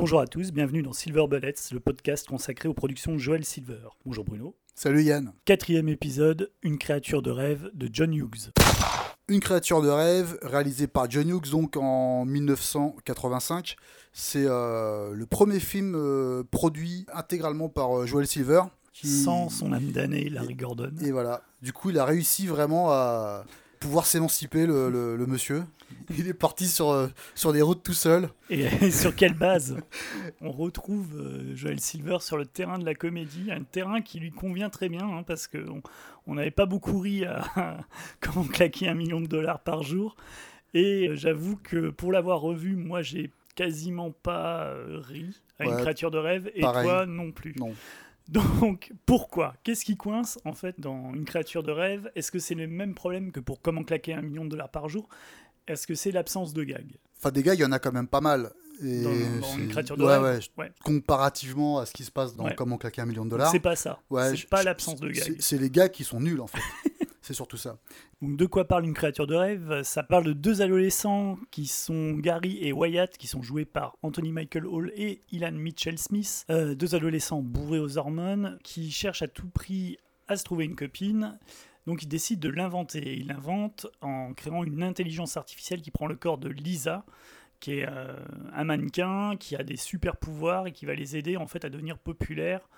Bonjour à tous, bienvenue dans Silver Bullets, le podcast consacré aux productions de Joel Silver. Bonjour Bruno. Salut Yann. Quatrième épisode, Une créature de rêve de John Hughes. Une créature de rêve réalisée par John Hughes donc en 1985. C'est euh, le premier film euh, produit intégralement par euh, Joel Silver. qui- Sans son âme damnée, Larry Gordon. Et voilà. Du coup, il a réussi vraiment à pouvoir s'émanciper, le, le- le monsieur. Il est parti sur, euh, sur des routes tout seul. Et sur quelle base? On retrouve euh, Joel Silver sur le terrain de la comédie, un terrain qui lui convient très bien, hein, parce qu'on on n'avait pas beaucoup ri à comment claquer un million de dollars par jour. Et euh, j'avoue que pour l'avoir revu, moi j'ai quasiment pas euh, ri à une créature de rêve, et pareil. toi non plus. Non. Donc, pourquoi? Qu'est-ce qui coince, en fait, dans une créature de rêve? Est-ce que c'est le même problème que pour comment claquer un million de dollars par jour? Est-ce que c'est l'absence de gag Enfin, des gars, il y en a quand même pas mal. Et dans, dans une créature de ouais, rêve? ouais, Ouais. comparativement à ce qui se passe dans. Comment claquer un million de dollars. C'est pas ça. Ouais, c'est je- pas l'absence de gag. c'est- les gars qui sont nuls en fait. c'est surtout ça. Donc, de quoi parle une créature de rêve? Ça parle de deux adolescents qui sont Gary et Wyatt, qui sont joués par Anthony Michael Hall et Ilan Mitchell Smith. Euh, deux adolescents bourrés aux hormones qui cherchent à tout prix à se trouver une copine. Donc ils décident de l'inventer. Ils l'inventent en créant une intelligence artificielle qui prend le corps de Lisa, qui est euh, un mannequin qui a des super pouvoirs et qui va les aider en fait à devenir populaires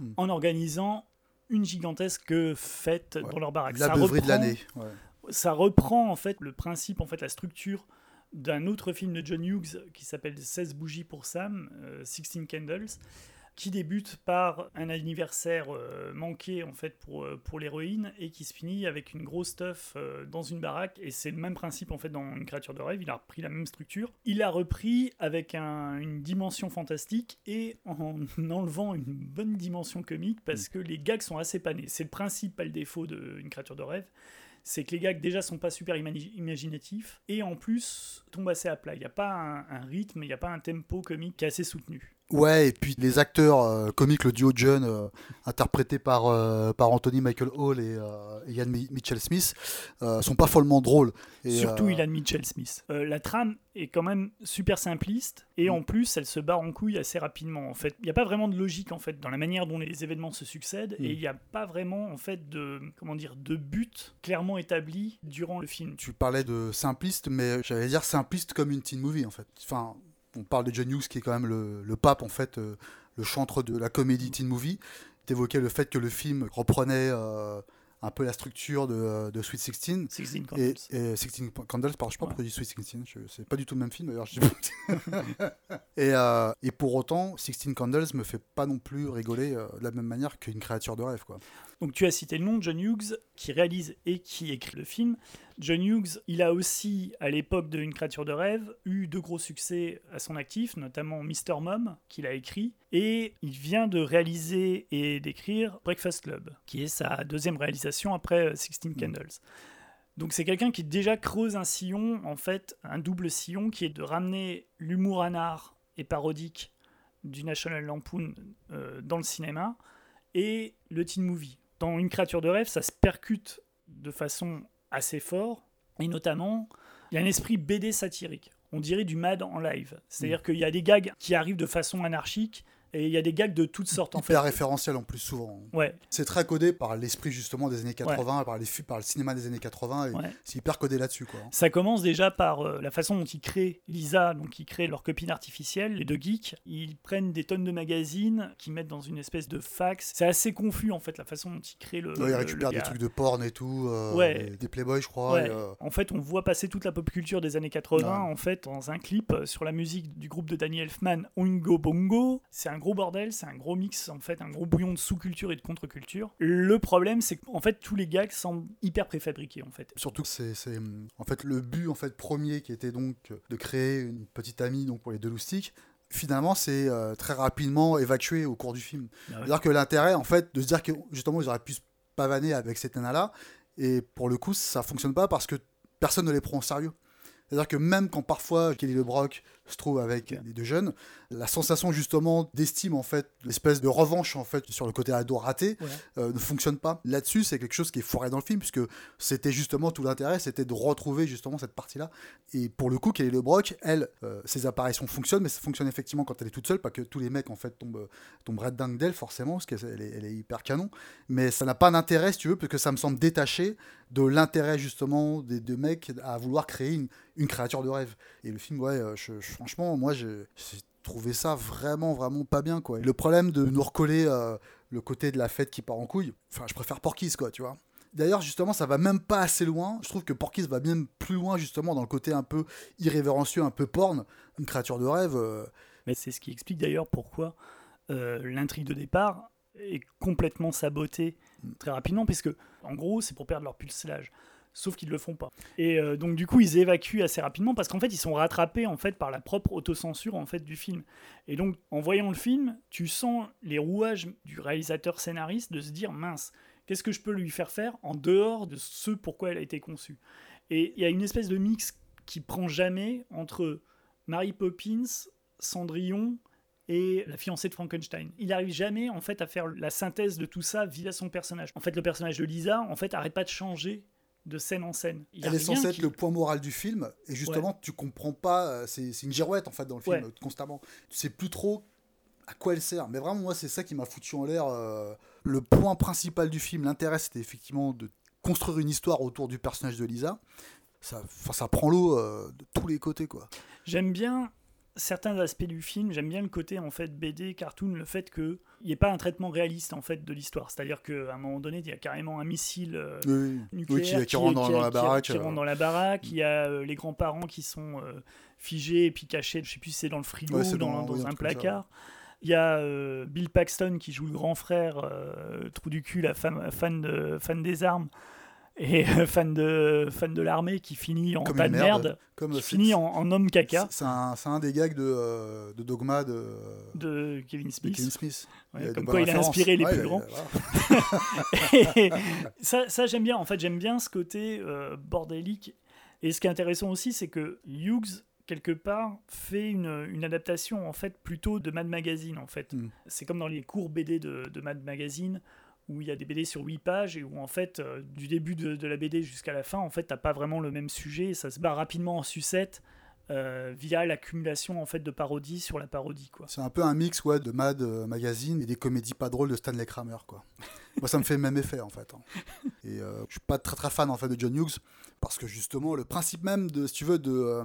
Hmm. en organisant une gigantesque fête Ouais. dans leur baraque. La Ça beuverie de reprend- l'année. ouais. ça reprend en fait le principe, en fait la structure d'un autre film de John Hughes qui s'appelle 16 bougies pour Sam, euh, 16 Candles, qui débute par un anniversaire euh, manqué en fait pour, euh, pour l'héroïne et qui se finit avec une grosse stuff euh, dans une baraque. Et c'est le même principe en fait dans une créature de rêve, il a repris la même structure, il l'a repris avec un- une dimension fantastique et en enlevant une bonne dimension comique parce que les gags sont assez panés, c'est le principe pas le défaut d'une créature de rêve, c'est que les gags déjà sont pas super imagi- imaginatifs. Et en plus tombent assez à plat. Il n'y a pas un, un rythme, il n'y a pas un tempo comique qui est assez soutenu. Ouais, et puis les acteurs euh, comiques, le duo John, euh, interprété par, euh, par Anthony Michael Hall et, euh, et Ian Mi- Mitchell Smith, sont pas follement drôles. Et, Surtout Ilan Mitchell Smith. La trame est quand même super simpliste et Mm. en plus elle se barre en couille assez rapidement. En fait, il n'y a pas vraiment de logique en fait dans la manière dont les événements se succèdent Mm. et il n'y a pas vraiment en fait de comment dire de but clairement établi durant le film. Tu parlais de simpliste, mais j'allais dire simpliste comme une teen movie en fait. Enfin, on parle de John Hughes qui est quand même le, le pape en fait, euh, le chantre de la comédie teen movie. T'évoquais le fait que le film reprenait euh, un peu la structure de, de Sweet 16. 16 Et, Candles. et 16 Candles, pardon, je sais pas Ouais. pourquoi je dis Sweet 16, je- c'est pas du tout le même film d'ailleurs. je sais pas. et, euh, et pour autant, 16 Candles me fait pas non plus rigoler euh, de la même manière qu'une créature de rêve. Quoi. Donc tu as cité le nom de John Hughes qui réalise et qui écrit le film. John Hughes, il a aussi, à l'époque de Une créature de rêve, eu de gros succès à son actif, notamment Mr. Mom, qu'il a écrit. Et il vient de réaliser et d'écrire Breakfast Club, qui est sa deuxième réalisation après euh, 16 Candles. Donc c'est quelqu'un qui déjà creuse un sillon, en fait, un double sillon, qui est de ramener l'humour anard et parodique du National Lampoon euh, dans le cinéma et le teen movie. Dans Une créature de rêve, ça se percute de façon assez fort, et notamment, il y a un esprit BD satirique. On dirait du mad en live. C'est-à-dire qu'il y a des gags qui arrivent de façon anarchique, et il y a des gags de toutes sortes, en fait. Hyper référentiel en plus souvent. Ouais, C'est très codé par l'esprit justement des années 80, par, les, par le cinéma des années 80, et ouais. c'est hyper codé là-dessus. quoi. Ça commence déjà par euh, la façon dont ils créent Lisa, donc ils créent leur copine artificielle, les deux geeks. Ils prennent des tonnes de magazines qu'ils mettent dans une espèce de fax. C'est assez confus en fait la façon dont ils créent le. Ouais, ils récupèrent le- des trucs de porn et tout, euh, Ouais. des, des Playboy je crois. Et, euh, En fait, on voit passer toute la pop culture des années 80 Ouais. en fait dans un clip sur la musique du groupe de Danny Elfman, Oingo Bongo. C'est un gros bordel, c'est un gros mix en fait, un gros bouillon de sous-culture et de contre-culture. Le problème, c'est qu'en fait tous les gags semblent hyper préfabriqués en fait. Surtout que c'est en fait le but en fait premier qui était donc de créer une petite amie donc pour les deux loustiques. Finalement, c'est euh, très rapidement évacué au cours du film. Ah ouais. C'est-à-dire que l'intérêt, en fait, de se dire que justement ils auraient pu se pavaner avec cette nana-là, et pour le coup, ça fonctionne pas parce que personne ne les prend au sérieux. C'est-à-dire que même quand parfois Kelly LeBrock se trouve avec les deux jeunes. La sensation justement d'estime en fait, l'espèce de revanche en fait sur le côté ado raté euh, ne fonctionne pas. Là-dessus, c'est quelque chose qui est foiré dans le film puisque c'était justement tout l'intérêt, c'était de retrouver justement cette partie-là. Et pour le coup, Kelly LeBrock, elle, euh, ses apparitions fonctionnent, mais ça fonctionne effectivement quand elle est toute seule, pas que tous les mecs en fait tombent, tombent red dingue d'elle forcément, parce qu'elle est, elle est hyper canon. Mais ça n'a pas d'intérêt si tu veux, parce que ça me semble détaché de l'intérêt justement des deux mecs à vouloir créer une, une créature de rêve. Et le film, ouais, euh, franchement, moi j'ai trouvé ça vraiment, vraiment pas bien quoi. le problème de nous recoller euh, le côté de la fête qui part en couille, enfin, je préfère Porky's quoi, tu vois. D'ailleurs, justement, ça va même pas assez loin. Je trouve que Porky's va bien plus loin, justement, dans le côté un peu irrévérencieux, un peu porn, une créature de rêve. Euh. Mais c'est ce qui explique d'ailleurs pourquoi l'intrigue de départ est complètement sabotée mm. très rapidement, puisque, en gros, c'est pour perdre leur pulselage sauf qu'ils le font pas. Et euh, donc du coup, ils évacuent assez rapidement parce qu'en fait, ils sont rattrapés en fait par la propre autocensure en fait du film. Et donc, en voyant le film, tu sens les rouages du réalisateur scénariste de se dire mince, qu'est-ce que je peux lui faire faire en dehors de ce pourquoi elle a été conçue? Et il y a une espèce de mix qui prend jamais entre Mary Poppins, Cendrillon et la fiancée de Frankenstein. Il n'arrive jamais en fait à faire la synthèse de tout ça via son personnage. En fait, le personnage de Lisa en fait arrête pas de changer de scène en scène. Elle est censée être le point moral du film, et justement, tu comprends pas, euh, c'est une girouette en fait dans le film, constamment. Tu sais plus trop à quoi elle sert. Mais vraiment, moi, c'est ça qui m'a foutu en l'air. Euh, le point principal du film, l'intérêt, c'était effectivement de construire une histoire autour du personnage de Lisa. Ça, ça prend l'eau euh, de tous les côtés, quoi. J'aime bien certains aspects du film, j'aime bien le côté en fait BD, cartoon, le fait qu'il n'y ait pas un traitement réaliste en fait de l'histoire. C'est-à-dire qu'à un moment donné, il y a carrément un missile euh, nucléaire qui, rentre dans, la baraque. Qui, rentre dans la baraque. Il y a euh, les grands-parents qui sont euh, figés et puis cachés. Je sais plus si c'est dans le frigo ou dans, un placard. Il y a Bill Paxton qui joue le grand frère, trou du cul, la fan, fan, de, fan des armes et euh, fan de, fan de l'armée qui finit en tas de merde, comme qui finit en, homme caca. C'est un, un, des gags de, euh, de Dogma de, de Kevin Smith. Kevin Smith. comme quoi il a inspiré les plus grands. ça, ça j'aime bien. En fait, j'aime bien ce côté euh, bordélique. Et ce qui est intéressant aussi, c'est que Hughes quelque part fait une, une, adaptation en fait plutôt de Mad Magazine en fait. Hmm. C'est comme dans les cours BD de, de Mad Magazine où il y a des BD sur 8 pages et où en fait euh, du début de, la BD jusqu'à la fin en fait t'as pas vraiment le même sujet ça se bat rapidement en sucette euh, via l'accumulation en fait de parodies sur la parodie quoi. C'est un peu un mix ouais de Mad euh, Magazine et des comédies pas drôles de Stanley Kramer quoi. Moi ça me fait le même effet en fait. Hein. Et je suis pas très très fan en fait de John Hughes parce que justement le principe même de si tu veux de,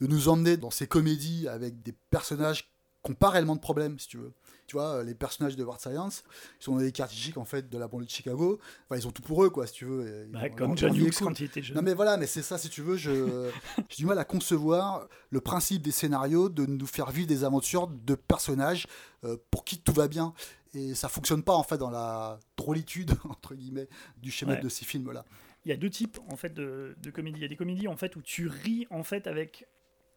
de nous emmener dans ces comédies avec des personnages qui n'ont pas réellement de problème si tu veux tu vois, les personnages de World Science, ils sont des cartes en fait de la banlieue de Chicago. Enfin, ils ont tout pour eux, quoi, si tu veux. Bah, comme John Hughes quand il était jeune. Non, mais voilà, mais c'est ça, si tu veux, je j'ai du mal à concevoir le principe des scénarios de nous faire vivre des aventures de personnages euh, pour qui tout va bien. Et ça fonctionne pas en fait dans la drôlitude entre guillemets du schéma de ces films-là. Il y a deux types en fait de, de comédies. Il y a des comédies en fait où tu ris en fait avec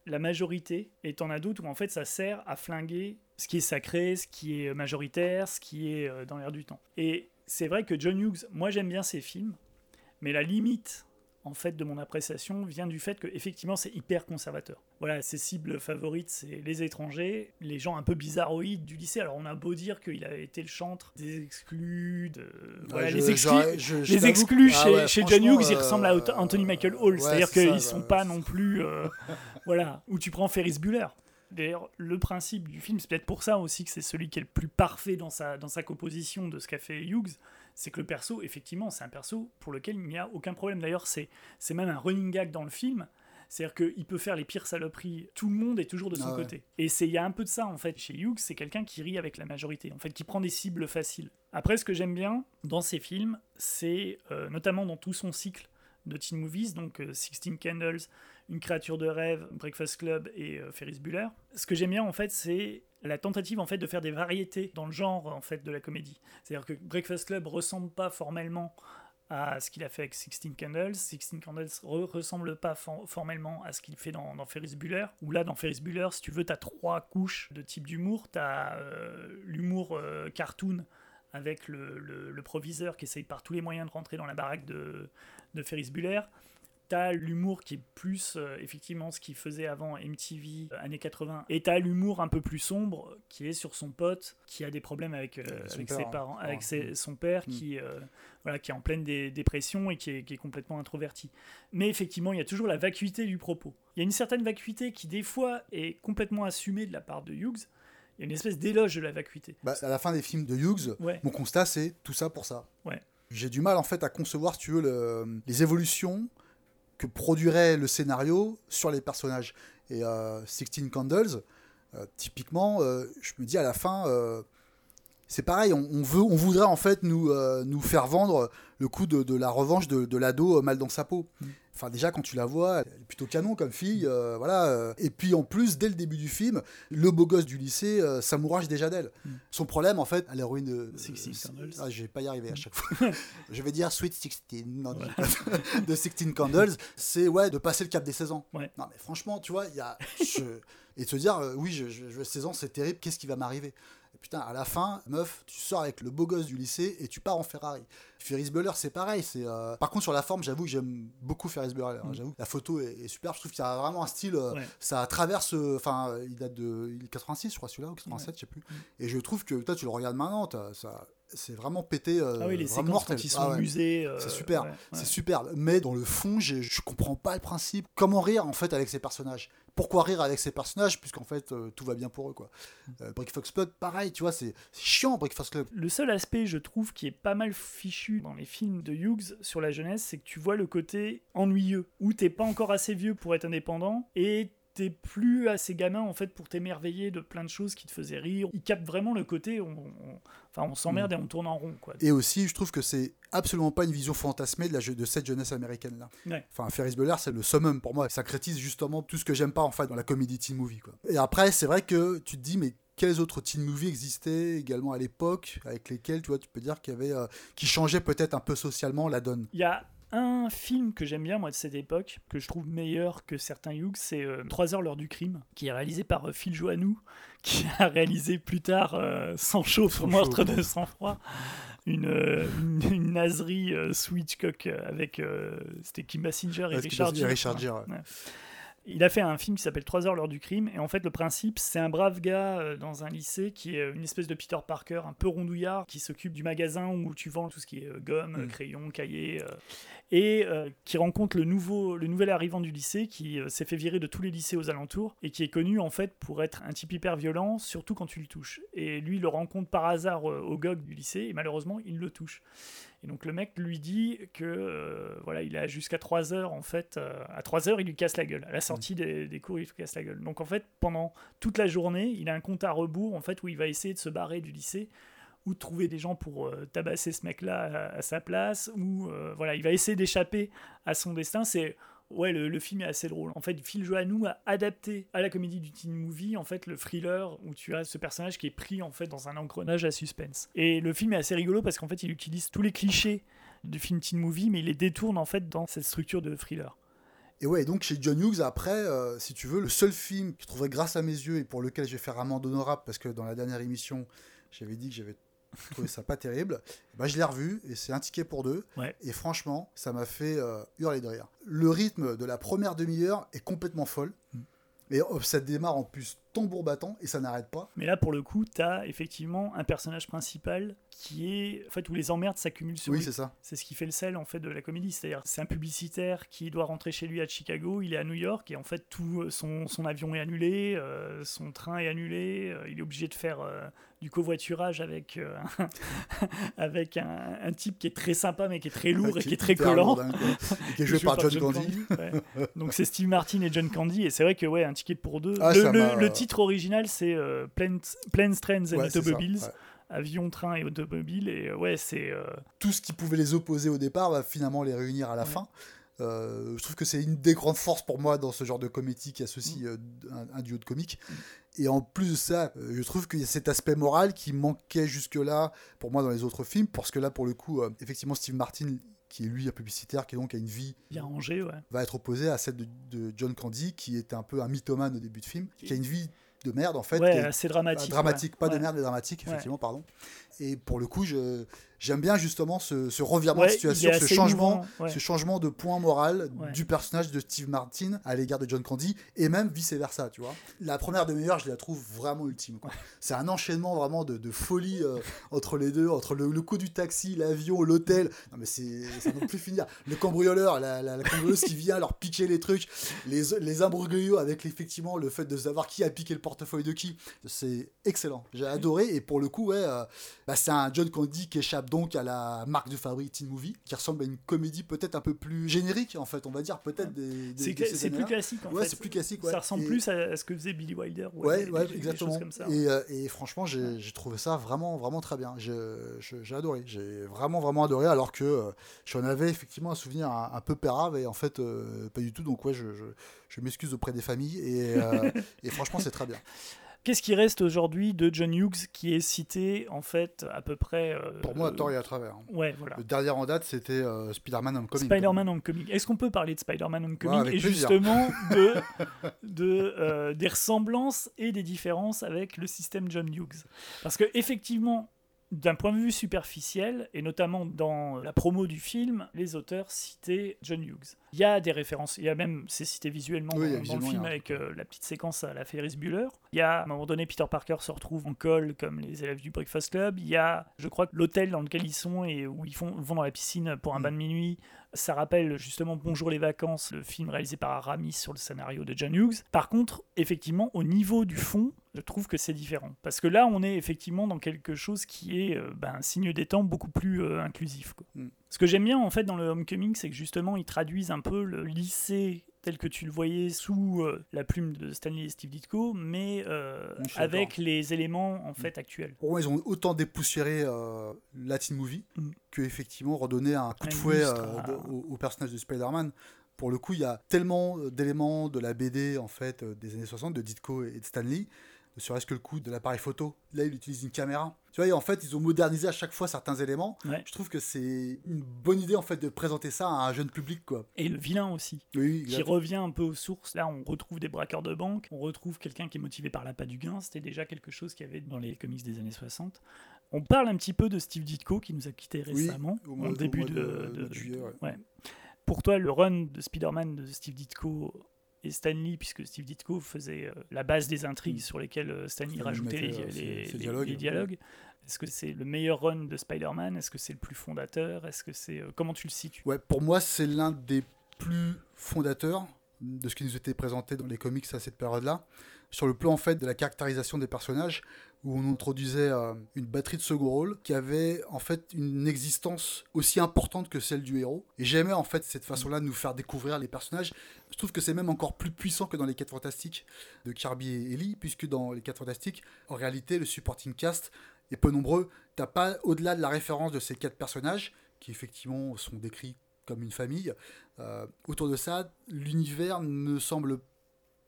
la majorité, et t'en as d'autres où en fait ça sert à flinguer ce qui est sacré, ce qui est majoritaire, ce qui est euh, dans l'air du temps. Et c'est vrai que John Hughes, moi j'aime bien ses films, mais la limite en fait de mon appréciation vient du fait que effectivement c'est hyper conservateur. Voilà, ses cibles favorites c'est les étrangers, les gens un peu bizarroïdes du lycée. Alors on a beau dire qu'il a été le chantre des exclus, de... voilà, les exclus, les exclus ah chez, John Hughes, ils ressemblent à euh, Anthony Michael Hall, c'est-à-dire qu'ils sont pas non plus euh, voilà, où tu prends Ferris Bueller. D'ailleurs, le principe du film, c'est peut-être pour ça aussi que c'est celui qui est le plus parfait dans sa, dans sa composition de ce qu'a fait Hughes, c'est que le perso, effectivement, c'est un perso pour lequel il n'y a aucun problème. D'ailleurs, c'est, c'est même un running gag dans le film. C'est-à-dire qu'il peut faire les pires saloperies, tout le monde est toujours de son ah côté. Et il y a un peu de ça, en fait, chez Hughes, c'est quelqu'un qui rit avec la majorité, en fait, qui prend des cibles faciles. Après, ce que j'aime bien dans ses films, c'est euh, notamment dans tout son cycle de teen movies, donc euh, Sixteen Candles, une créature de rêve, Breakfast Club et euh, Ferris Bueller. Ce que j'aime bien en fait, c'est la tentative en fait de faire des variétés dans le genre en fait de la comédie. C'est-à-dire que Breakfast Club ressemble pas formellement à ce qu'il a fait avec Sixteen Candles. Sixteen Candles ne ressemble pas formellement à ce qu'il fait dans, Ferris Bueller. Ou là, dans Ferris Bueller, si tu veux, tu as trois couches de type d'humour. Tu as euh, l'humour euh, cartoon avec le, proviseur qui essaye par tous les moyens de rentrer dans la baraque de, de Ferris Bueller t'as l'humour qui est plus euh, effectivement ce qu'il faisait avant MTV euh, années 80 et t'as l'humour un peu plus sombre qui est sur son pote qui a des problèmes avec, euh, Son avec père, ses hein. parents avec ses- son père qui euh, voilà qui est en pleine dé- dépression et qui est, qui est complètement introverti mais effectivement il y a toujours la vacuité du propos il y a une certaine vacuité qui des fois est complètement assumée de la part de Hughes il y a une espèce d'éloge de la vacuité Bah, à la fin des films de Hughes, ouais mon constat c'est tout ça pour ça. Ouais. J'ai du mal en fait à concevoir, si tu veux, le- les évolutions que produirait le scénario sur les personnages. Et euh, Sixteen Candles, euh, typiquement, euh, je me dis à la fin, c'est pareil, on, veut, on voudrait en fait nous, faire vendre le coup de, la revanche de, l'ado mal dans sa peau. Mm. Enfin déjà quand tu la vois, elle est plutôt canon comme fille, euh, voilà. euh. Et puis en plus, dès le début du film, le beau gosse du lycée euh, s'amourage déjà d'elle. Mm. Son problème en fait, à l'héroïne de euh, Candles. Ah, je vais pas y arriver à chaque fois. je vais dire Sweet Sixteen non, Ouais. de Sixteen Candles, c'est ouais de passer le cap des 16 ans. Ouais. Non mais franchement, tu vois, il y a je- et de se dire euh, oui, je, je, je- 16 ans, c'est terrible, qu'est-ce qui va m'arriver? Putain, à la fin, meuf, tu sors avec le beau gosse du lycée et tu pars en Ferrari. Ferris Bueller, c'est pareil. C'est euh, par contre sur la forme, j'avoue que j'aime beaucoup Ferris Bueller. hein, Mm. J'avoue, la photo est, est super. Je trouve qu'il a vraiment un style. euh, Ouais. Ça traverse. euh, Enfin, il date de il est 86, je crois celui-là ou 87, je sais plus. Mm. Et je trouve que toi, tu le regardes maintenant, ça, c'est vraiment pété. euh, ah oui les vraiment mortel. quand ils sont Ah ouais. euh, C'est super, ouais, ouais. C'est superbe. Mais dans le fond, j'ai- je comprends pas le principe. Comment rire en fait avec ces personnages? Pourquoi rire avec ces personnages puisqu'en fait euh, tout va bien pour eux quoi. Euh, Brick Fox Club, pareil, tu vois, c'est chiant Brick Fox Club. Le seul aspect, je trouve, qui est pas mal fichu dans les films de Hughes sur la jeunesse, c'est que tu vois le côté ennuyeux, où t'es pas encore assez vieux pour être indépendant et plus assez gamin en fait pour t'émerveiller de plein de choses qui te faisaient rire. Il capte vraiment le côté, on, on- enfin on s'emmerde et on tourne en rond quoi. Et aussi, je trouve que c'est absolument pas une vision fantasmée de, la, je- de cette jeunesse américaine là. Ouais. Enfin, Ferris Bueller, c'est le summum pour moi. Ça critique justement tout ce que j'aime pas en fait dans la comédie teen movie quoi. Et après, c'est vrai que tu te dis mais quels autres teen movies existaient également à l'époque avec lesquels tu vois tu peux dire qu'il y avait euh, qui changeaient peut-être un peu socialement la donne? Il y a un film que j'aime bien moi de cette époque, que je trouve meilleur que certains Hughes, c'est euh, 3 heures l'heure du crime, qui est réalisé par euh, Phil Joannou, qui a réalisé plus tard Sans chaud pour meurtre de sang-froid, une, une, une naserie euh, sous Hitchcock euh, avec c'était Kim Basinger et Richard Gere. Richard Gere, ouais. Ouais. Il a fait un film qui s'appelle 3 heures l'heure du crime et en fait le principe c'est un brave gars euh, dans un lycée qui est une espèce de Peter Parker un peu rondouillard qui s'occupe du magasin où tu vends tout ce qui est euh, gomme, Mm. crayon, cahier euh, et euh, qui rencontre le nouveau le nouvel arrivant du lycée qui euh, s'est fait virer de tous les lycées aux alentours et qui est connu en fait pour être un type hyper violent surtout quand tu le touches et lui il le rencontre par hasard euh, au GOG du lycée et malheureusement il le touche et donc le mec lui dit que euh, voilà, il a jusqu'à 3 heures en fait. euh, à 3 heures, il lui casse la gueule. À la sortie des, cours, il lui casse la gueule. Donc en fait, pendant toute la journée, il a un compte à rebours en fait où il va essayer de se barrer du lycée ou de trouver des gens pour euh, tabasser ce mec-là à, à sa place ou voilà, il va essayer d'échapper à son destin. C'est ouais, le, film est assez drôle. En fait, Phil Joannou a adapté à la comédie du teen movie en fait le thriller où tu as ce personnage qui est pris en fait dans un engrenage à suspense. Et le film est assez rigolo parce qu'en fait, il utilise tous les clichés du film teen movie, mais il les détourne en fait dans cette structure de thriller. Et ouais, donc chez John Hughes, après, euh, si tu veux, le seul film que je trouverais grâce à mes yeux et pour lequel je vais faire amende honorable, parce que dans la dernière émission, j'avais dit que j'avais trouvé ça pas terrible, bah, je l'ai revu et c'est un ticket pour deux. Ouais. Et franchement, ça m'a fait euh, hurler de rire. Le rythme de la première demi-heure est complètement folle. Mm. Et oh, ça démarre en plus tambour battant et ça n'arrête pas. Mais là, pour le coup, tu as effectivement un personnage principal qui est. En fait, où les emmerdes s'accumulent sur Oui, lui. c'est ça. C'est ce qui fait le sel en fait de la comédie. C'est-à-dire, c'est un publicitaire qui doit rentrer chez lui à Chicago. Il est à New York et en fait, tout euh, son, son avion est annulé, euh, son train est annulé. euh, il est obligé de faire euh, du covoiturage avec avec un, un type qui est très sympa mais qui est très lourd et qui est très collant. lourdin. Et qui est joué par John Candy. ouais. Donc c'est Steve Martin et John Candy et c'est vrai que ouais un ticket pour deux. Ah, le, le titre original c'est euh, Planes, Planes, Trains and Ouais, c'est ça, Automobiles, ouais. avion, train et automobile et euh, ouais c'est euh, tout ce qui pouvait les opposer au départ va finalement les réunir à la Ouais. fin. Euh, je trouve que c'est une des grandes forces pour moi dans ce genre de comédie qui Mm. associe euh, un, un duo de comiques. Et en plus de ça, euh, je trouve qu'il y a cet aspect moral qui manquait jusque-là pour moi dans les autres films, parce que là, pour le coup, effectivement, Steve Martin, qui est lui un publicitaire, qui donc a une vie, bien rangé ouais. va être opposé à celle de, de John Candy, qui était un peu un mythomane au début de film, qui a une vie de merde en fait, ouais est assez dramatique. dramatique, ouais. pas de merde, mais dramatique, effectivement, pardon. Et pour le coup, je, j'aime bien justement ce, ce revirement de situation, ce changement, ce changement de point moral du personnage de Steve Martin à l'égard de John Candy, et même vice-versa, tu vois. La première demi-heure, je la trouve vraiment ultime. C'est un enchaînement vraiment de, de folie euh, entre les deux, entre le, coup du taxi, l'avion, l'hôtel. Non mais c'est, ça plus finir. Le cambrioleur, la, la, cambrioleuse qui vient leur piquer les trucs, les, les imbroglios avec effectivement le fait de savoir qui a piqué le portefeuille de qui. C'est excellent. J'ai adoré, et pour le coup, ouais, euh, bah, c'est un John Candy qui échappe donc à la marque de fabrique Teen Movie, qui ressemble à une comédie peut-être un peu plus générique, en fait, on va dire, peut-être des. c'est, plus classique, en ouais, c'est plus classique, ouais. Ça ressemble plus à, ce que faisait Billy Wilder. Ouais, ouais, exactement. et, euh, et, franchement, j'ai, trouvé ça vraiment, vraiment très bien. J'ai, adoré. J'ai vraiment, vraiment adoré, alors que euh, j'en avais effectivement un souvenir un, peu pérave, et en fait, euh, pas du tout. Donc, ouais, je, je, m'excuse auprès des familles, et, et franchement, c'est très bien. Qu'est-ce qui reste aujourd'hui de John Hughes qui est cité en fait à peu près euh, Pour moi, à tort et à travers. Ouais, voilà. Le dernier en date, c'était euh, Spider-Man Homecoming. Spider-Man Homecoming. Est-ce qu'on peut parler de Spider-Man Homecoming et justement de, de euh, des ressemblances et des différences avec le système John Hughes? Parce que effectivement, d'un point de vue superficiel, et notamment dans la promo du film, les auteurs citaient John Hughes. Il y a des références, il y a même, c'est cité visuellement dans, le film avec euh, la petite séquence à la Ferris Bueller. Il y a, à un moment donné, Peter Parker se retrouve en col comme les élèves du Breakfast Club. Il y a, je crois l'hôtel dans lequel ils sont et où ils font, vont dans la piscine pour un mm. bain de minuit, ça rappelle justement Bonjour les vacances, le film réalisé par Aramis sur le scénario de John Hughes. Par contre, effectivement, au niveau du fond, je trouve que c'est différent. Parce que là, on est effectivement dans quelque chose qui est euh, ben, un signe des temps beaucoup plus euh, inclusif. Mm. Ce que j'aime bien en fait dans le Homecoming, c'est que justement, ils traduisent un peu le lycée tel que tu le voyais sous euh, la plume de Stanley et Steve Ditko, mais avec les éléments en fait actuels. Pour moi, ils ont autant dépoussiéré Latin Movie mm. que effectivement redonner un coup de fouet au, au, personnage de Spider-Man pour le coup, il y a tellement d'éléments de la BD en fait des années 60 de Ditko et de Stanley serait-ce que le coup de l'appareil photo. Là, il utilise une caméra. Tu vois, en fait, ils ont modernisé à chaque fois certains éléments. Je trouve que c'est une bonne idée en fait de présenter ça à un jeune public, quoi. Et le vilain aussi, qui revient un peu aux sources. Là, on retrouve des braqueurs de banque, on retrouve quelqu'un qui est motivé par l'appât du gain. C'était déjà quelque chose qu'il y avait dans les comics des années 60. On parle un petit peu de Steve Ditko qui nous a quittés récemment, au, début de, juillet. Pour toi, le run de Spider-Man de Steve Ditko et Stanley, puisque Steve Ditko faisait euh, la base des intrigues mm. sur lesquelles euh, Stanley rajoutait les, dialogues. Est-ce que c'est le meilleur run de Spider-Man? Est-ce que c'est le plus fondateur? Est-ce que c'est euh, comment tu le situes? Ouais, pour moi, c'est l'un des plus fondateurs de ce qui nous était présenté dans les comics à cette période-là. Sur le plan en fait de la caractérisation des personnages, où on introduisait euh, une batterie de second rôle qui avait en fait une existence aussi importante que celle du héros. Et j'aimais en fait cette façon-là de nous faire découvrir les personnages. Je trouve que c'est même encore plus puissant que dans les 4 Fantastiques de Kirby et Ellie, puisque dans les 4 Fantastiques, en réalité, le supporting cast est peu nombreux. T'as pas, au-delà de la référence de ces quatre personnages, qui effectivement sont décrits comme une famille, euh, autour de ça, l'univers ne semble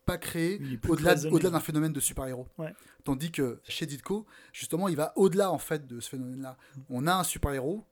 pas créé au-delà d'un phénomène de super-héros. Tandis que chez Ditko, justement, il va au-delà en fait de ce phénomène-là. On a un super-héros,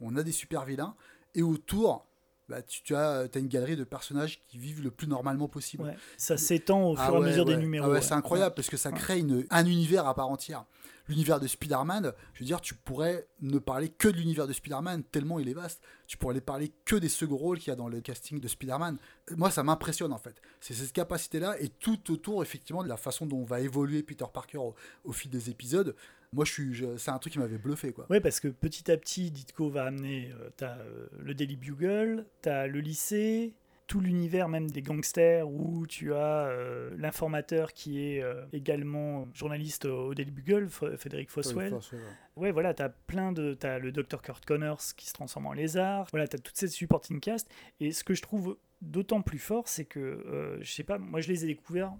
on a des super-vilains, et autour, bah, tu, as, as, une galerie de personnages qui vivent le plus normalement possible. Ça s'étend au ah fur et à mesure des numéros. Ah c'est incroyable parce que ça crée une, un univers à part entière l'univers de Spider-Man, je veux dire, tu pourrais ne parler que de l'univers de Spider-Man, tellement il est vaste. Tu pourrais aller parler que des second rôles qu'il y a dans le casting de Spider-Man. Moi, ça m'impressionne en fait. C'est cette capacité-là et tout autour, effectivement, de la façon dont va évoluer Peter Parker au, fil des épisodes. Moi, je suis, c'est un truc qui m'avait bluffé, quoi. Oui, parce que petit à petit, Ditko va amener, euh, t'as euh, le Daily Bugle, t'as le lycée, tout l'univers même des gangsters où tu as euh, l'informateur qui est euh, également journaliste au Daily Bugle, Frédéric Foswell. ouais. voilà, tu as plein de. Tu as le Dr. Kurt Connors qui se transforme en lézard. Voilà, tu as toute cette supporting cast. Et ce que je trouve d'autant plus fort, c'est que, euh, je sais pas, moi je les ai découverts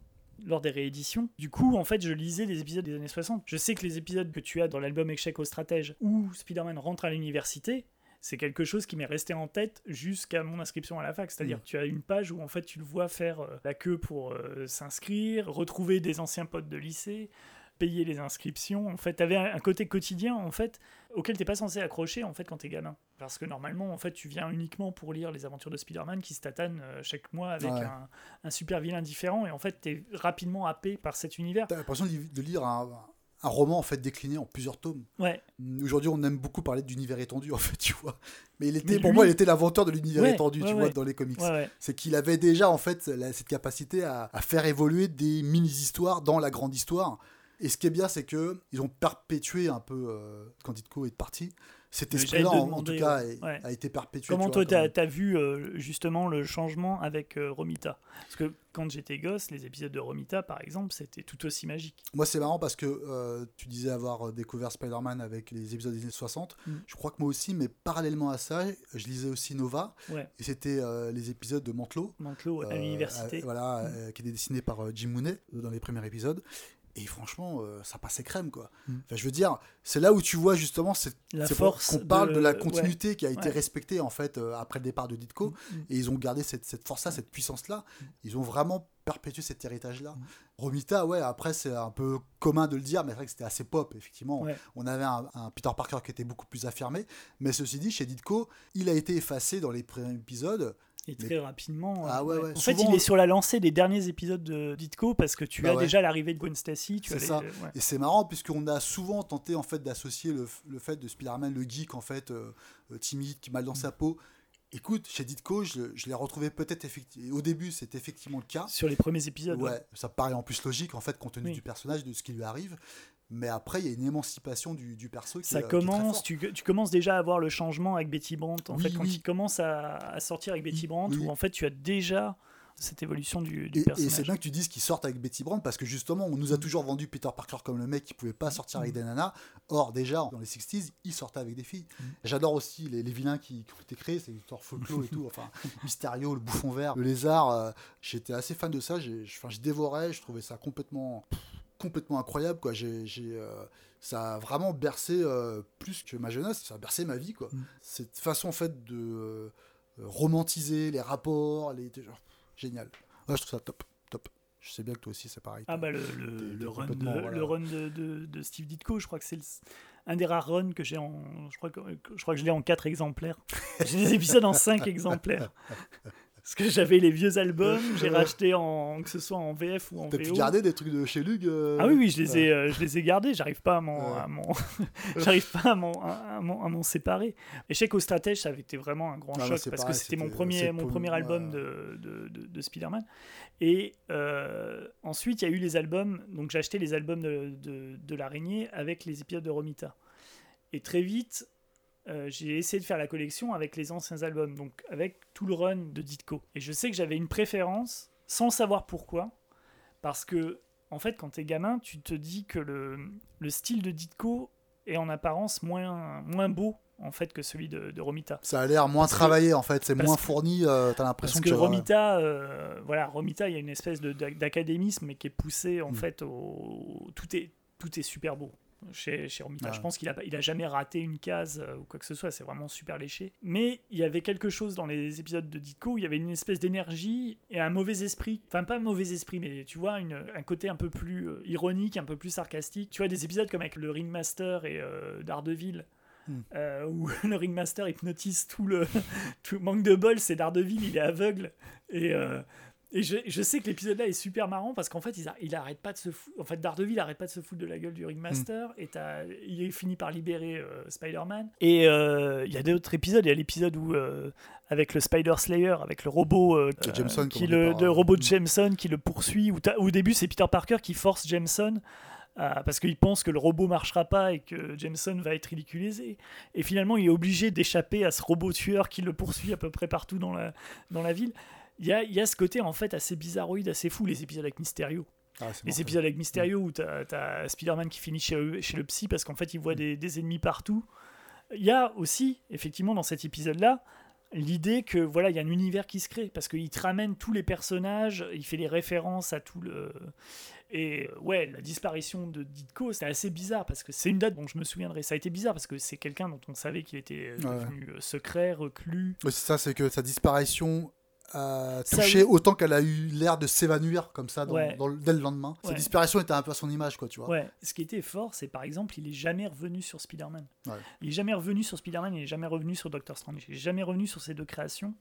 lors des rééditions. Du coup, en fait, je lisais les épisodes des années 60. Je sais que les épisodes que tu as dans l'album Échec au stratège où Spider-Man rentre à l'université, c'est quelque chose qui m'est resté en tête jusqu'à mon inscription à la fac. C'est-à-dire, mm. tu as une page où en fait tu le vois faire euh, la queue pour euh, s'inscrire, retrouver des anciens potes de lycée, payer les inscriptions. En fait, tu avais un côté quotidien en fait auquel t'es pas censé accrocher en fait quand t'es gamin. Parce que normalement, en fait, tu viens uniquement pour lire les aventures de Spider-Man qui se tatanent euh, chaque mois avec un, super vilain différent et en fait, t'es rapidement happé par cet univers. T'as l'impression de lire un un roman en fait décliné en plusieurs tomes. Ouais. Aujourd'hui, on aime beaucoup parler d'univers étendu en fait, tu vois. Mais il était, Mais pour lui- moi, il était l'inventeur de l'univers Ouais, étendu, ouais, tu vois, dans les comics. C'est qu'il avait déjà en fait la- cette capacité à, à faire évoluer des mini-histoires dans la grande histoire. Et ce qui est bien, c'est que ils ont perpétué un peu euh, quand Ditko est parti. Cet esprit-là, en, tout cas, ouais. est- Ouais. a été perpétué. Comment tu toi, vois, comme- as vu euh, justement le changement avec euh, Romita? Parce que quand j'étais gosse, les épisodes de Romita, par exemple, c'était tout aussi magique. Moi, c'est marrant parce que euh, tu disais avoir découvert Spider-Man avec les épisodes des années 60. Mm. Je crois que moi aussi, mais parallèlement à ça, je lisais aussi Nova. Ouais. Et c'était les épisodes de Mantlo. Mantlo à l'université. voilà, Mm. euh, qui était dessiné par Jim Mooney dans les premiers épisodes. Et franchement, euh, ça passait crème, quoi. Mm. Enfin, je veux dire, c'est là où tu vois justement cette, La force qu'on parle de, la ouais. continuité qui a été Ouais. respectée en fait euh, après le départ de Ditko. Mm. Et ils ont gardé cette, cette force-là, cette puissance-là. Ils ont vraiment perpétué cet héritage-là. Romita, ouais, après, c'est un peu commun de le dire, mais c'est vrai que c'était assez pop, effectivement. Ouais. On avait un, un Peter Parker qui était beaucoup plus affirmé. Mais ceci dit, chez Ditko, il a été effacé dans les premiers épisodes. Et très rapidement. Ah euh, ouais, ouais. En fait, il est sur la lancée des derniers épisodes de Ditko parce que tu Bah as ouais. déjà l'arrivée de Gwen Stacy. C'est les- ça. ouais. Et c'est marrant puisqu'on a souvent tenté en fait d'associer le, le fait de Spider-Man le geek en fait euh, euh, timide qui mal dans sa peau. Écoute, chez Ditko, je, je l'ai retrouvé peut-être effectivement. Au début, c'est effectivement le cas. Sur les premiers épisodes. Ouais, ça paraît en plus logique en fait compte tenu Oui. du personnage, de ce qui lui arrive. Mais après, il y a une émancipation du, du perso qui Ça est, euh, qui est très commence, forte. tu, tu commences déjà à voir le changement avec Betty Brandt. En Oui, fait, quand oui. il commence à, à sortir avec Betty Brandt, oui. où en fait tu as déjà cette évolution du, du Et, et personnage. c'est bien que tu dises qu'ils sortent avec Betty Brandt parce que justement, on nous a toujours vendu Peter Parker comme le mec qui pouvait pas sortir avec des nanas. Or, déjà, dans les 60s, il sortait avec des filles. J'adore aussi les, les vilains qui, qui ont été créés, c'est Victor Folklore et tout. Enfin, Mysterio, le bouffon vert, le lézard. euh, J'étais assez fan de ça. J'ai- je dévorais, je trouvais ça complètement, complètement incroyable. Quoi. J'ai, euh, ça a vraiment bercé euh, plus que ma jeunesse. Ça a bercé ma vie. Quoi. Mm. Cette façon en fait de euh, romantiser les rapports, les, genre, génial. Ouais, je trouve ça top, top. Je sais bien que toi aussi c'est pareil. Ah bah le, le, run, de, complètement, voilà. le run de, de- de Steve Ditko, je crois que c'est un des rares runs que j'ai en... Je crois que, je crois que je l'ai en 4 exemplaires. J'ai des épisodes en 5 exemplaires. Parce que j'avais les vieux albums, j'ai racheté en, que ce soit en VF ou en T'as pu garder des trucs de chez Lug euh, Ah oui, oui, je les ai, euh, je les ai gardés. J'arrive pas à m'en, j'arrive pas à m'en, séparer. Échec au stratège, ça avait été vraiment un grand Ah, moi, choc parce pareil, que c'était mon premier, mon premier album de, de, de, de Spider-Man. Et euh, ensuite, il y a eu les albums. Donc, j'ai acheté les albums de, de, de l'araignée avec les épisodes de Romita. Et très vite, euh, j'ai essayé de faire la collection avec les anciens albums, donc avec tout le run de Ditko. Et je sais que j'avais une préférence, sans savoir pourquoi, parce que, en fait, quand t'es gamin, tu te dis que le, le style de Ditko est en apparence moins, moins beau, en fait, que celui de, de Romita. Ça a l'air moins Parce que- travaillé en fait, c'est moins fourni. euh, T'as l'impression que que, Romita, euh, voilà, Romita, il y a une espèce d'académisme, mais qui est poussé, en Mm. fait, au... tout, est, tout est super beau. Chez, chez Romita, je pense qu'il a, pas- il a jamais raté une case euh, ou quoi que ce soit, c'est vraiment super léché. Mais il y avait quelque chose dans les épisodes de Ditko où il y avait une espèce d'énergie et un mauvais esprit. Enfin, pas un mauvais esprit, mais tu vois, une- un côté un peu plus euh, ironique, un peu plus sarcastique. Tu vois, des épisodes comme avec le Ringmaster et euh, Daredevil. Hmm. euh, où le Ringmaster hypnotise tout le tout manque de bol, c'est Daredevil, il est aveugle et et je, je sais que l'épisode là est super marrant parce qu'en fait, il, a- il arrête pas de se foutre. En fait, Daredevil arrête pas de se foutre de la gueule du Ringmaster et t'as- il finit par libérer euh, Spider-Man. Et euh, il y a d'autres épisodes. Il y a l'épisode où, euh, avec le Spider Slayer, avec le robot, euh, De Jameson, qui le, robot de mm. Jameson qui le poursuit. Où t'as- au début, c'est Peter Parker qui force Jameson. À- parce qu'il pense que le robot marchera pas et que Jameson va être ridiculisé. Et finalement, il est obligé d'échapper à ce robot tueur qui le poursuit à peu près partout dans la, dans la ville. Il y a, il y a ce côté en fait assez bizarroïde, assez fou, les épisodes avec Mysterio. Ah, Les épisodes avec Mysterio où t'as as Spider-Man qui finit chez, chez le psy parce qu'en fait il voit des, des ennemis partout. Il y a aussi, effectivement, dans cet épisode-là, l'idée que voilà, il y a un univers qui se crée parce qu'il te ramène tous les personnages, il fait les références à tout le. Et euh, ouais, la disparition de Ditko, c'est assez bizarre parce que c'est une date dont je me souviendrai. Ça a été bizarre parce que c'est quelqu'un dont on savait qu'il était euh, Ouais. devenu euh, secret, reclus. C'est ça, c'est que sa disparition a Ça, touché oui. autant qu'elle a eu l'air de s'évanouir comme ça dans, Ouais. dans le- dès le lendemain. Sa disparition était un peu à son image, quoi, tu vois. Ouais, ce qui était fort, c'est par exemple, il est jamais revenu sur Spider-Man. Il est jamais revenu sur Spider-Man, il est jamais revenu sur Doctor Strange. Il est jamais revenu sur ces deux créations.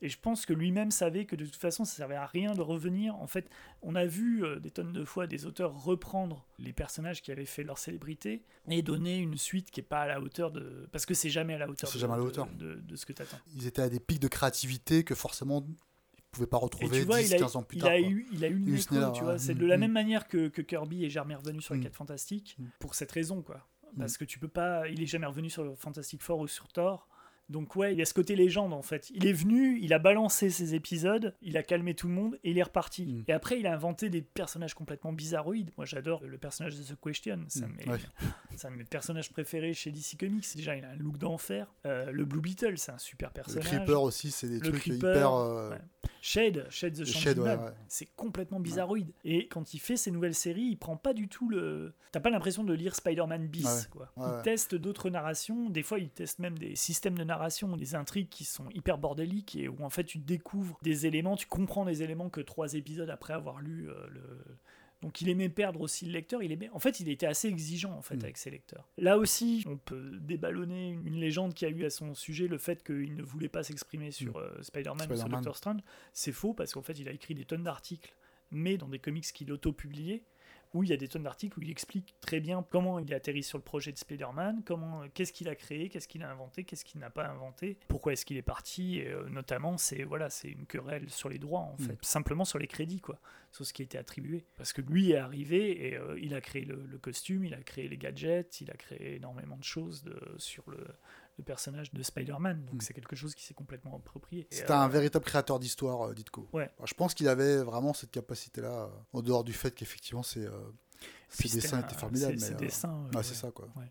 Et je pense que lui-même savait que de toute façon, ça servait à rien de revenir. En fait, on a vu euh, des tonnes de fois des auteurs reprendre les personnages qui avaient fait leur célébrité et donner une suite qui est pas à la hauteur de. Parce que c'est jamais à la hauteur, de, jamais à la hauteur. de, de ce que tu attends. Ils étaient à des pics de créativité que forcément ils pouvaient pas Et retrouver vois, 10, il a, 15 ans plus il tard. a quoi. eu, il a eu une écho, tu. C'est Mm, de la mm. même manière que, que Kirby est jamais revenu sur les Mm. 4 Fantastiques, Mm. pour cette raison, quoi. Parce que tu peux pas. Il est jamais revenu sur Fantastic Four ou sur Thor. Donc, ouais, il y a ce côté légende, en fait. Il est venu, il a balancé ses épisodes, il a calmé tout le monde et il est reparti. Mm. Et après, il a inventé des personnages complètement bizarroïdes. Moi, j'adore le personnage de The Question. C'est un, Mm, mes- ouais. un de mes personnages préférés chez DC Comics. Déjà, il a un look d'enfer. Euh, le Blue Beetle, c'est un super Le personnage. Creeper aussi, c'est des Le trucs Creeper, hyper. euh, ouais. Shade, Shade the Shade, ouais, ouais. c'est complètement bizarroïde. Et quand il fait ses nouvelles séries, il prend pas du tout le. T'as pas l'impression de lire Spider-Man bis, quoi. il teste d'autres narrations. Des fois, il teste même des systèmes de narration, des intrigues qui sont hyper bordéliques et où en fait tu découvres des éléments, tu comprends des éléments que trois épisodes après avoir lu euh, le. Donc il aimait perdre aussi le lecteur. Il aimait... En fait, il était assez exigeant en fait Mm. avec ses lecteurs. Là aussi, on peut déballonner une, légende qui a eu à son sujet le fait qu'il ne voulait pas s'exprimer sur euh, Spider-Man ou sur. Doctor Strange. C'est faux parce qu'en fait, il a écrit des tonnes d'articles, mais dans des comics qu'il auto-publiait, où il y a des tonnes d'articles où il explique très bien comment il est atterri sur le projet de Spider-Man, comment, euh, qu'est-ce qu'il a créé, qu'est-ce qu'il a inventé, qu'est-ce qu'il n'a pas inventé, pourquoi est-ce qu'il est parti. Et, euh, notamment, c'est voilà, c'est une querelle sur les droits en Mm. fait, simplement sur les crédits quoi, sur ce qui était attribué. Parce que lui est arrivé et euh, il a créé le, le costume, il a créé les gadgets, il a créé énormément de choses de, sur le, le personnage de Spider-Man. Donc Mm. c'est quelque chose qui s'est complètement approprié. C'était euh, un véritable créateur d'histoire, euh, Ditko. Ouais. Alors, je pense qu'il avait vraiment cette capacité-là, euh, en dehors du fait qu'effectivement ses, euh, ses dessins un- étaient formidables. ses- mais, euh, dessins, euh, ouais, c'est ça quoi. Ouais.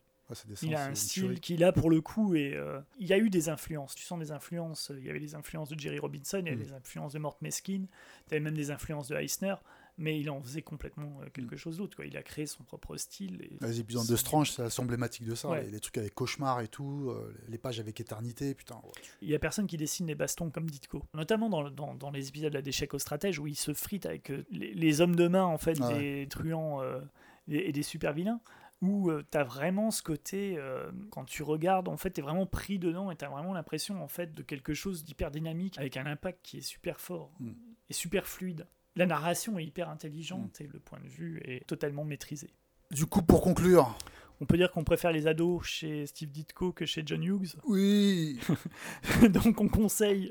Dessins, Il a un style qui, là, pour le coup, et il y a eu des influences. Tu sens des influences. Il y avait des influences de Jerry Robinson, il y avait Mm. des influences de Mort Meskin, tu avais même des influences de Eisner, mais il en faisait complètement euh, quelque Mm. chose d'autre. quoi. Il a créé son propre style. et- Les épisodes de Strange, c'est emblématique de ça. Ouais. Les, les trucs avec cauchemar et tout, euh, les pages avec éternité, putain. Il y a personne qui dessine les bastons comme Ditko. Notamment dans, dans, dans les épisodes là, d'échecs aux stratèges où il se frite avec euh, les, les hommes de main en fait, Ah des truands euh, et, et des super vilains. Où tu as vraiment ce côté, euh, quand tu regardes, en fait, tu es vraiment pris dedans et tu as vraiment l'impression en fait de quelque chose d'hyper dynamique avec un impact qui est super fort Mm. et super fluide. La narration est hyper intelligente et le point de vue est totalement maîtrisé. Du coup, pour conclure, On peut dire qu'on préfère les ados chez Steve Ditko que chez John Hughes. oui, Donc on conseille,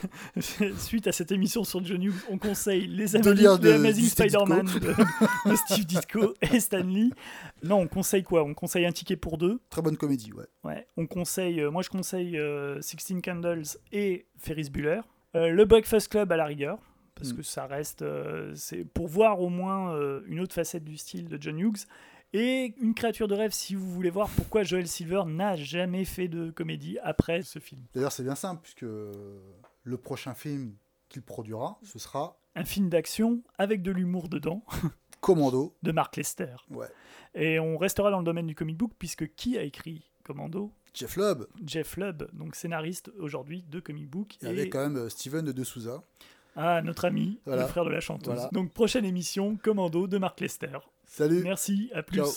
suite à cette émission sur John Hughes, on conseille les, De Amazing, lire de- les Amazing du Steve Spider-Man de, de Steve Ditko et Stan Lee. Non, on conseille quoi? On conseille un ticket pour deux. très bonne comédie, ouais. Ouais. On conseille, euh, moi je conseille euh, 16 Candles et Ferris Bueller. Euh, le Breakfast Club à la rigueur. Parce Mm. que ça reste, euh, c'est pour voir au moins euh, une autre facette du style de John Hughes. Et une créature de rêve, si vous voulez voir pourquoi Joel Silver n'a jamais fait de comédie après ce film. D'ailleurs, c'est bien simple, puisque le prochain film qu'il produira, ce sera un film d'action avec de l'humour dedans Commando. de Mark Lester. Ouais. Et on restera dans le domaine du comic book puisque qui a écrit Commando? Jeff Lubb, Jeff Lubb, donc scénariste aujourd'hui de comic book. et avec quand même euh, Steven de Souza. Ah, notre ami, Voilà. le frère de la chanteuse. Voilà. Donc prochaine émission, Commando de Mark Lester. Salut Merci, à plus. Ciao.